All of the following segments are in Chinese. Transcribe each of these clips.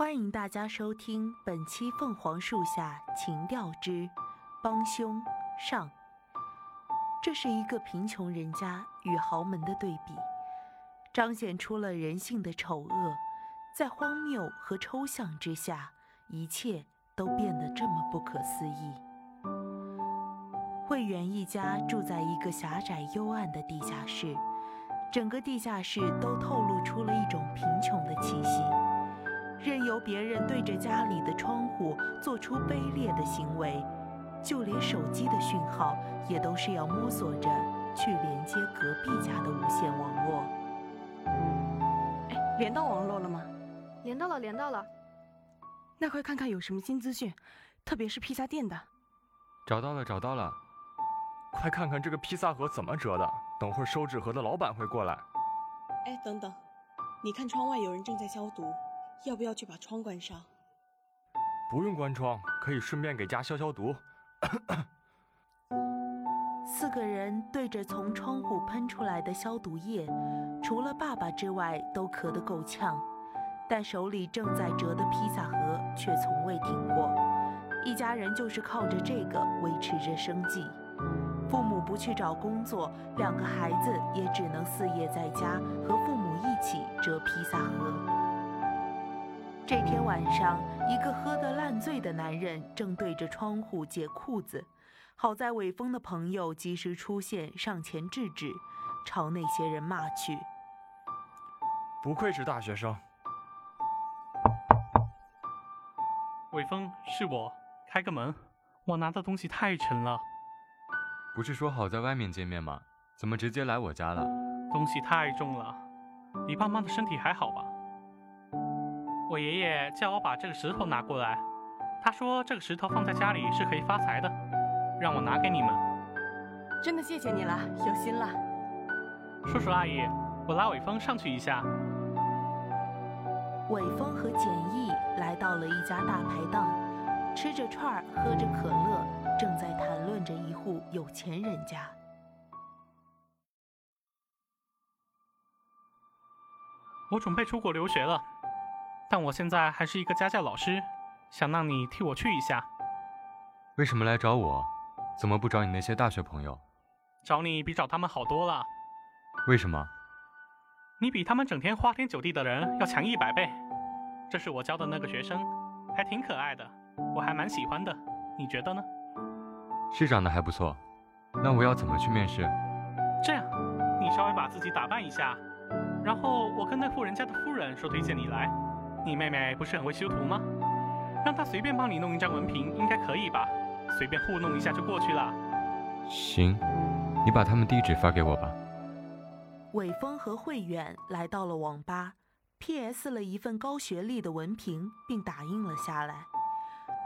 欢迎大家收听本期《凤凰树下情调之帮凶上》。这是一个贫穷人家与豪门的对比，彰显出了人性的丑恶。在荒谬和抽象之下，一切都变得这么不可思议。慧远一家住在一个狭窄幽暗的地下室，整个地下室都透露出了一种贫穷的气息。任由别人对着家里的窗户做出卑劣的行为，就连手机的讯号也都是要摸索着去连接隔壁家的无线网络。哎，连到网络了吗？连到了，连到了。那快看看有什么新资讯，特别是披萨店的。找到了，找到了。快看看这个披萨盒怎么折的，等会儿收纸盒的老板会过来。哎，等等，你看窗外有人正在消毒。要不要去把窗关上？不用关窗，可以顺便给家消消毒。四个人对着从窗户喷出来的消毒液，除了爸爸之外都咳得够呛，但手里正在折的披萨盒却从未停过。一家人就是靠着这个维持着生计。父母不去找工作，两个孩子也只能四夜在家和父母一起折披萨盒。这天晚上，一个喝得烂醉的男人正对着窗户解裤子。好在伟峰的朋友及时出现，上前制止，朝那些人骂去：“不愧是大学生。”伟峰，是我，开个门，我拿的东西太沉了。不是说好在外面见面吗？怎么直接来我家了？东西太重了，你爸妈的身体还好吧？我爷爷叫我把这个石头拿过来，他说这个石头放在家里是可以发财的，让我拿给你们。真的谢谢你了，有心了。叔叔阿姨，我拉伟峰上去一下。伟峰和简易来到了一家大排档，吃着串儿，喝着可乐，正在谈论着一户有钱人家。我准备出国留学了。但我现在还是一个家教老师，想让你替我去一下。为什么来找我？怎么不找你那些大学朋友？找你比找他们好多了。为什么？你比他们整天花天酒地的人要强一百倍。这是我教的那个学生，还挺可爱的，我还蛮喜欢的。你觉得呢？是长得还不错。那我要怎么去面试？这样，你稍微把自己打扮一下，然后我跟那户人家的夫人说推荐你来。你妹妹不是很会修图吗？让她随便帮你弄一张文凭，应该可以吧？随便糊弄一下就过去了。行，你把他们地址发给我吧。伟峰和慧远来到了网吧，P.S. 了一份高学历的文凭，并打印了下来。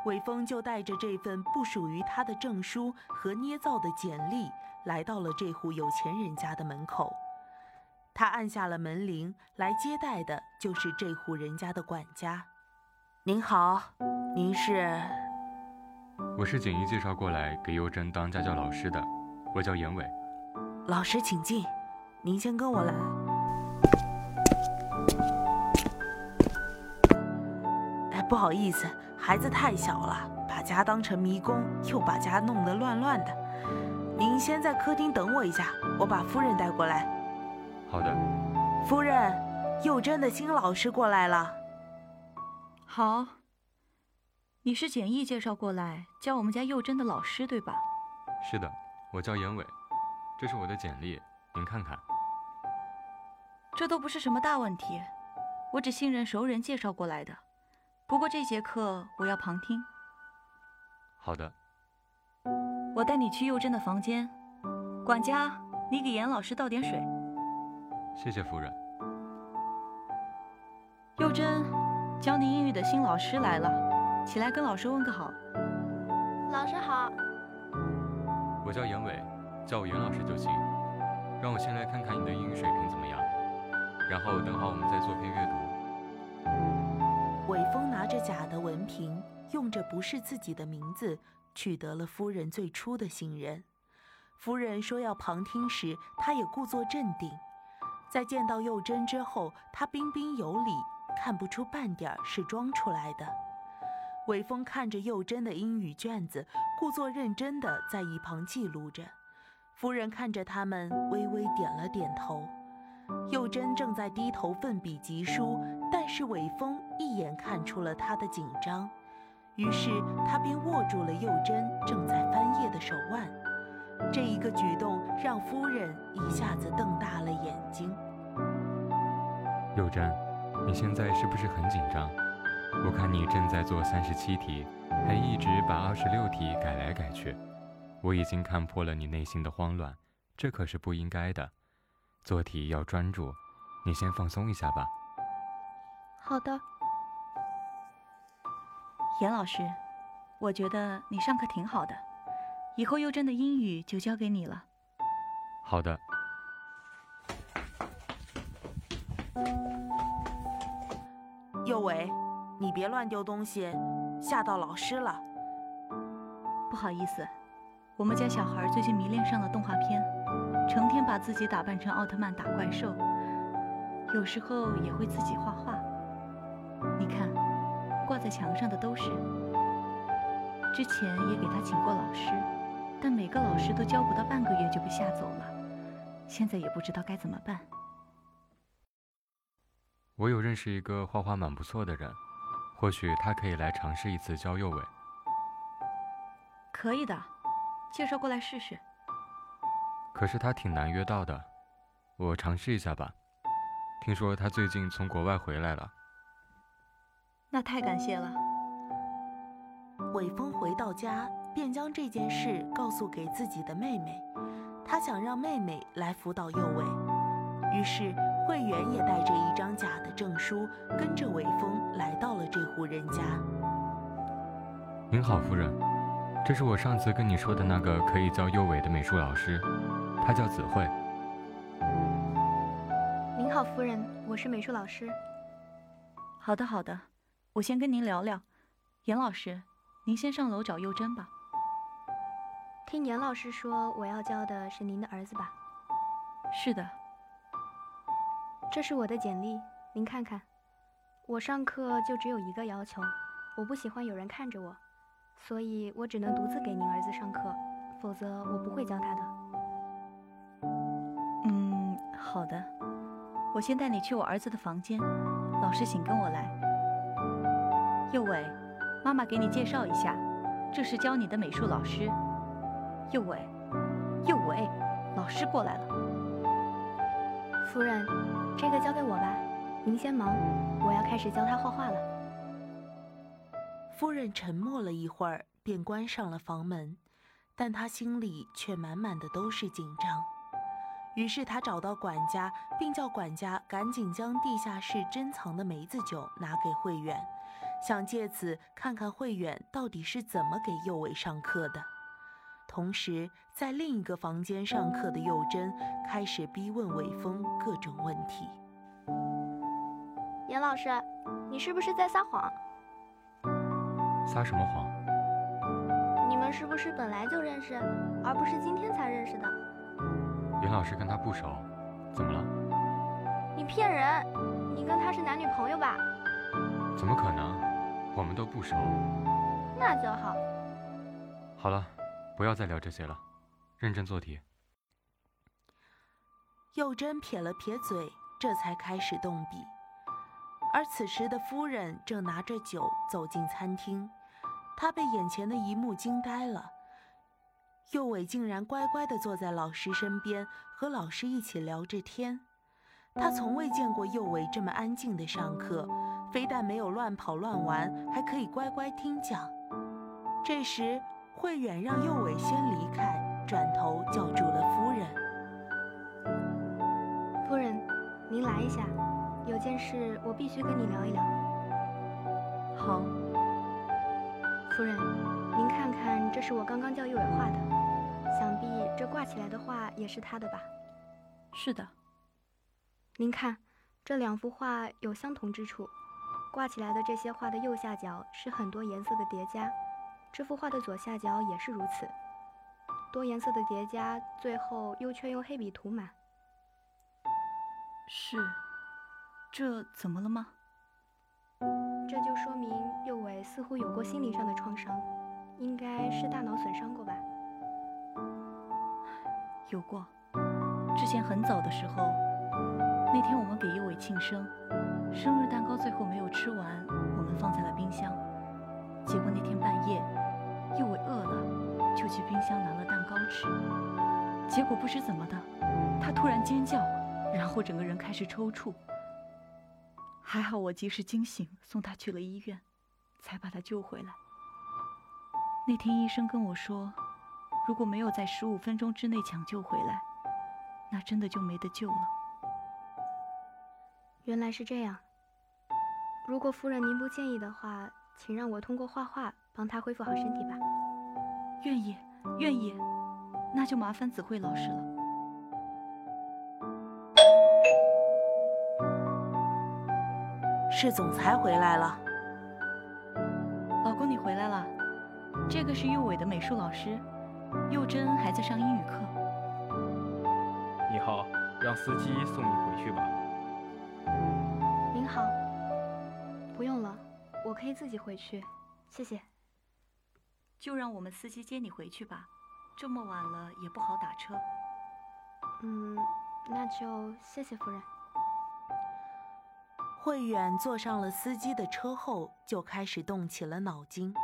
伟峰就带着这份不属于他的证书和捏造的简历，来到了这户有钱人家的门口。他按下了门铃，来接待的就是这户人家的管家。您好，您是？我是简一介绍过来给优珍当家教老师的，我叫严伟。老师请进，您先跟我来。哎，不好意思，孩子太小了，把家当成迷宫，又把家弄得乱乱的。您先在客厅等我一下，我把夫人带过来。好的，夫人，幼珍的新老师过来了。好，你是简易介绍过来教我们家幼珍的老师对吧？是的，我叫严伟，这是我的简历，您看看。这都不是什么大问题，我只信任熟人介绍过来的。不过这节课我要旁听。好的。我带你去幼珍的房间，管家，你给严老师倒点水。谢谢夫人。幼珍，教你英语的新老师来了，起来跟老师问个好。老师好。我叫严伟，叫我严老师就行。让我先来看看你的英语水平怎么样，然后等好我们再做篇阅读。伟峰拿着假的文凭，用着不是自己的名字，取得了夫人最初的信任。夫人说要旁听时，他也故作镇定。在见到幼珍之后，他彬彬有礼，看不出半点是装出来的。韦峰看着幼珍的英语卷子，故作认真地在一旁记录着。夫人看着他们，微微点了点头。幼珍正在低头奋笔疾书，但是韦峰一眼看出了她的紧张，于是他便握住了幼珍正在翻页的手腕。这一个举动让夫人一下子瞪大了眼睛。幼珍，你现在是不是很紧张？我看你正在做三十七题，还一直把二十六题改来改去。我已经看破了你内心的慌乱，这可是不应该的。做题要专注，你先放松一下吧。好的。严老师，我觉得你上课挺好的，以后幼珍的英语就交给你了。好的。幼伟。你别乱丢东西，吓到老师了。不好意思，我们家小孩最近迷恋上了动画片，成天把自己打扮成奥特曼打怪兽，有时候也会自己画画。你看，挂在墙上的都是。之前也给他请过老师，但每个老师都教不到半个月就被吓走了，现在也不知道该怎么办。我有认识一个画画蛮不错的人。或许他可以来尝试一次教幼伟。可以的，介绍过来试试。可是他挺难约到的，我尝试一下吧。听说他最近从国外回来了。那太感谢了。伟峰回到家，便将这件事告诉给自己的妹妹，他想让妹妹来辅导幼伟，于是。慧远也带着一张假的证书，跟着韦峰来到了这户人家。您好，夫人，这是我上次跟你说的那个可以教幼伟的美术老师，他叫子慧。您好，夫人，我是美术老师。好的，好的，我先跟您聊聊。严老师，您先上楼找幼珍吧。听严老师说，我要教的是您的儿子吧？是的。这是我的简历，您看看。我上课就只有一个要求，我不喜欢有人看着我，所以我只能独自给您儿子上课，否则我不会教他的。嗯，好的。我先带你去我儿子的房间，老师请跟我来。右伟，妈妈给你介绍一下，这是教你的美术老师。右伟，右伟，老师过来了。夫人。这个交给我吧，您先忙，我要开始教他画画了。夫人沉默了一会儿，便关上了房门，但她心里却满满的都是紧张。于是她找到管家，并叫管家赶紧将地下室珍藏的梅子酒拿给慧远，想借此看看慧远到底是怎么给幼伟上课的。同时，在另一个房间上课的幼珍开始逼问伟峰各种问题。严老师，你是不是在撒谎？撒什么谎？你们是不是本来就认识，而不是今天才认识的？严老师跟他不熟，怎么了？你骗人！你跟他是男女朋友吧？怎么可能？我们都不熟。那就好。好了。不要再聊这些了，认真做题。幼珍撇了撇嘴，这才开始动笔。而此时的夫人正拿着酒走进餐厅，她被眼前的一幕惊呆了。幼伟竟然乖乖地坐在老师身边，和老师一起聊着天。他从未见过幼伟这么安静的上课，非但没有乱跑乱玩，还可以乖乖听讲。这时。慧远让右伟先离开，转头叫住了夫人。夫人，您来一下，有件事我必须跟你聊一聊。好。夫人，您看看，这是我刚刚叫右伟画的，想必这挂起来的画也是他的吧？是的。您看，这两幅画有相同之处，挂起来的这些画的右下角是很多颜色的叠加。这幅画的左下角也是如此，多颜色的叠加，最后又却用黑笔涂满。是，这怎么了吗？这就说明右尾似乎有过心理上的创伤，应该是大脑损伤过吧？有过。之前很早的时候，那天我们给右伟庆生，生日蛋糕最后没有吃完，我们放在了去冰箱拿了蛋糕吃。结果不知怎么的，他突然尖叫，然后整个人开始抽搐。还好我及时惊醒，送他去了医院，才把他救回来。那天医生跟我说，如果没有在十五分钟之内抢救回来，那真的就没得救了。原来是这样。如果夫人您不介意的话，请让我通过画画帮他恢复好身体吧。愿意，愿意。那就麻烦子慧老师了。是总裁回来了。老公，你回来了。这个是幼伟的美术老师，佑珍还在上英语课。你好，让司机送你回去吧。您好，不用了，我可以自己回去，谢谢。就让我们司机接你回去吧，这么晚了也不好打车。嗯，那就谢谢夫人。慧远坐上了司机的车后，就开始动起了脑筋，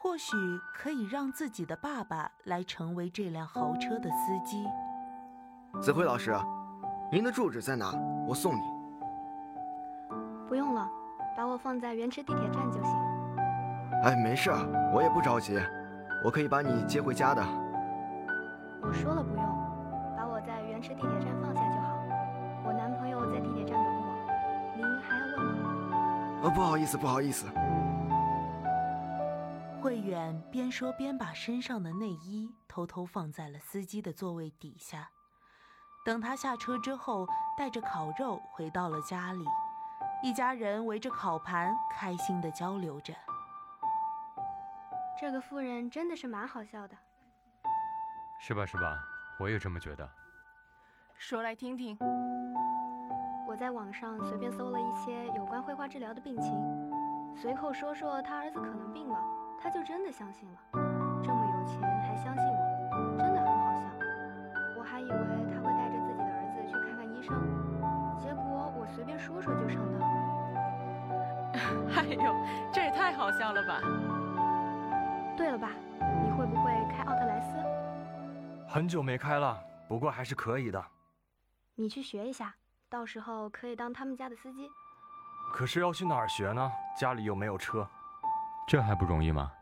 或许可以让自己的爸爸来成为这辆豪车的司机。子辉老师，您的住址在哪？我送你。不用了，把我放在原池地铁站就行。哎，没事，我也不着急，我可以把你接回家的。我说了不用，把我在原池地铁站放下就好。我男朋友在地铁站等我。您还要问吗？呃，不好意思，不好意思。慧远边说边把身上的内衣偷偷放在了司机的座位底下。等他下车之后，带着烤肉回到了家里，一家人围着烤盘开心地交流着。这个夫人真的是蛮好笑的，是吧？是吧？我也这么觉得。说来听听。我在网上随便搜了一些有关绘画治疗的病情，随口说说他儿子可能病了，他就真的相信了。这么有钱还相信我，真的很好笑。我还以为他会带着自己的儿子去看看医生，结果我随便说说就上当。哎呦，这也太好笑了吧！对了吧，你会不会开奥特莱斯？很久没开了，不过还是可以的。你去学一下。到时候可以当他们家的司机，可是要去哪儿学呢？家里又没有车，这还不容易吗？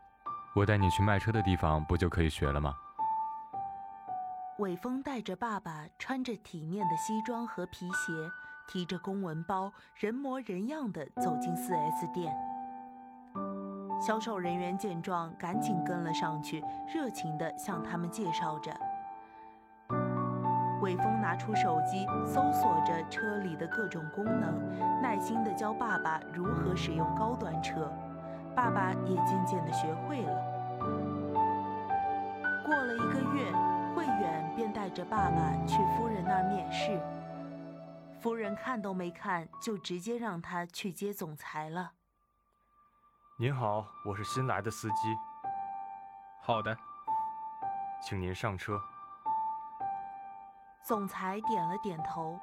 我带你去卖车的地方，不就可以学了吗？伟峰带着爸爸，穿着体面的西装和皮鞋，提着公文包，人模人样的走进 4S 店。销售人员见状，赶紧跟了上去，热情地向他们介绍着。伟峰拿出手机，搜索着车里的各种功能，耐心地教爸爸如何使用高端车。爸爸也渐渐地学会了。过了一个月，慧远便带着爸爸去夫人那儿面试。夫人看都没看，就直接让他去接总裁了。您好，我是新来的司机。好的，请您上车。总裁点了点头，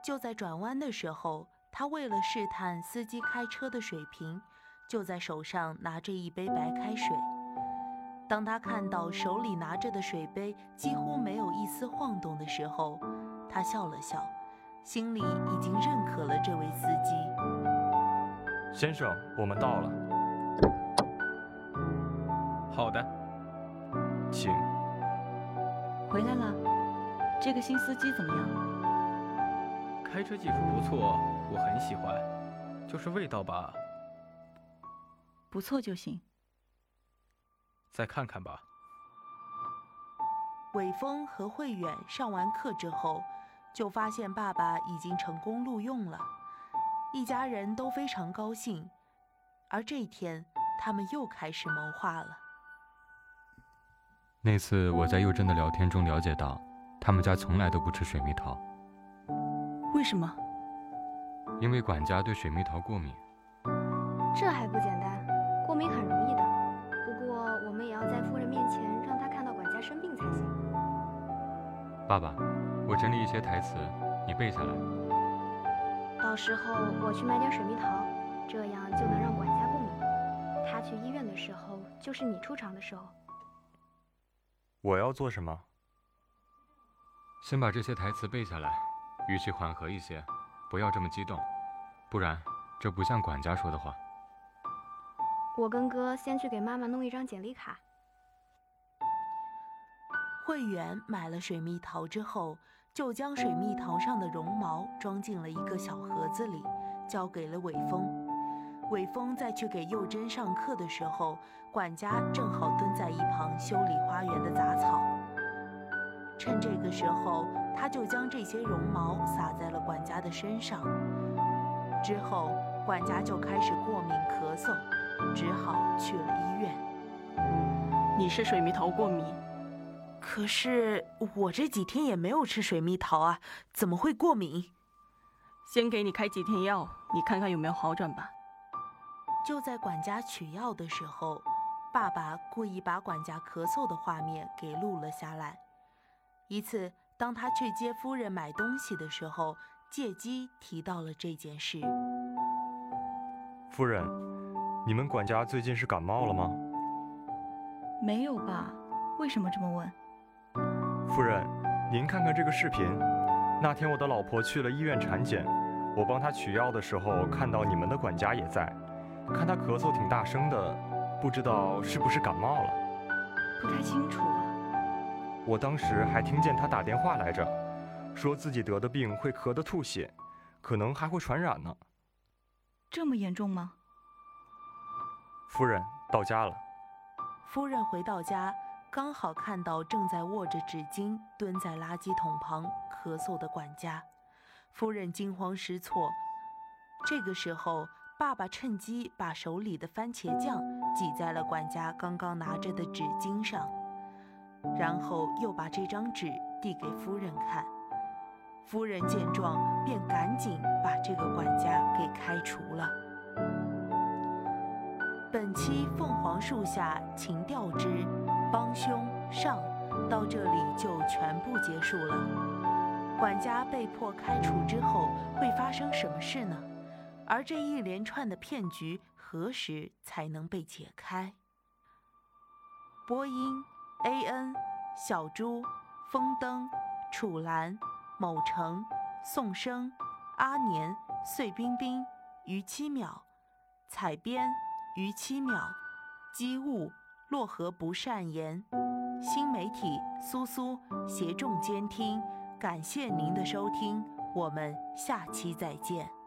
就在转弯的时候，他为了试探司机开车的水平，就在手上拿着一杯白开水。当他看到手里拿着的水杯几乎没有一丝晃动的时候，他笑了笑，心里已经认可了这位司机。先生，我们到了。好的，请。回来了。这个新司机怎么样？开车技术不错，我很喜欢，就是味道吧。不错就行。再看看吧。伟峰和慧远上完课之后，就发现爸爸已经成功录用了，一家人都非常高兴。而这一天，他们又开始谋划了。那次我在佑珍的聊天中了解到。他们家从来都不吃水蜜桃，为什么？因为管家对水蜜桃过敏。这还不简单？过敏很容易的，不过我们也要在夫人面前让她看到管家生病才行。爸爸，我整理一些台词，你背下来。到时候我去买点水蜜桃，这样就能让管家。他去医院的时候，就是你出场的时候。我要做什么？先把这些台词背下来，语气缓和一些，不要这么激动，不然这不像管家说的话。我跟哥先去给妈妈弄一张简历卡。会员买了水蜜桃之后，就将水蜜桃上的绒毛装进了一个小盒子里，交给了伟峰。伟峰在去给幼珍上课的时候，管家正好蹲在一旁修理花园的杂草。趁这个时候，他就将这些绒毛撒在了管家的身上。之后，管家就开始过敏咳嗽，只好去了医院。你是水蜜桃过敏？可是我这几天也没有吃水蜜桃啊，怎么会过敏？先给你开几天药，你看看有没有好转吧。就在管家取药的时候，爸爸故意把管家咳嗽的画面给录了下来。一次，当他去接夫人买东西的时候，借机提到了这件事。夫人，你们管家最近是感冒了吗？没有吧？为什么这么问？夫人，您看看这个视频。那天我的老婆去了医院产检，我帮她取药的时候，看到你们的管家也在。看他咳嗽挺大声的，不知道是不是感冒了。不太清楚啊。我当时还听见他打电话来着，说自己得的病会咳得吐血，可能还会传染呢。这么严重吗？夫人到家了。夫人回到家。刚好看到正在握着纸巾蹲在垃圾桶旁咳嗽的管家，夫人惊慌失措。这个时候，爸爸趁机把手里的番茄酱挤在了管家刚刚拿着的纸巾上，然后又把这张纸递给夫人看。夫人见状，便赶紧把这个管家给开除了。本期《凤凰树下情调之》。帮凶上到这里就全部结束了。管家被迫开除之后会发生什么事呢？而这一连串的骗局何时才能被解开？播音：A N、小猪、风灯、楚岚、某成、宋生、阿年、碎冰冰、于七秒；采编：于七秒；机务。洛河不善言，新媒体苏苏协众监听，感谢您的收听，我们下期再见。